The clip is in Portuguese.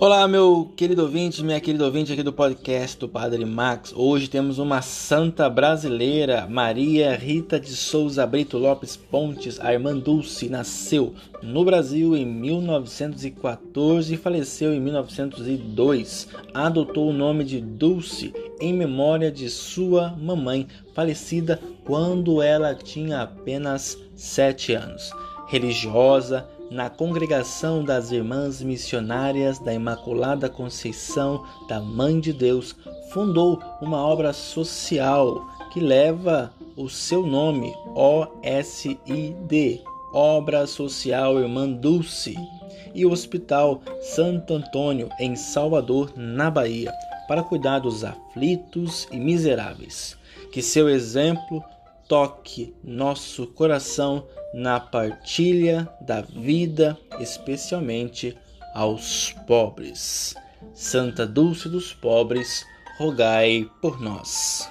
Olá, meu querido ouvinte, minha querida ouvinte aqui do podcast do Padre Max. Hoje temos uma santa brasileira, Maria Rita de Souza Brito Lopes Pontes. A irmã Dulce nasceu no Brasil em 1914 e faleceu em 1902. Adotou o nome de Dulce em memória de sua mamãe, falecida quando ela tinha apenas sete anos. Religiosa, na congregação das Irmãs Missionárias da Imaculada Conceição da Mãe de Deus, fundou uma obra social que leva o seu nome, OSID, Obra Social Irmã Dulce, e o Hospital Santo Antônio, em Salvador, na Bahia, para cuidar dos aflitos e miseráveis. Que seu exemplo toque nosso coração na partilha da vida, especialmente aos pobres. Santa Dulce dos Pobres, rogai por nós.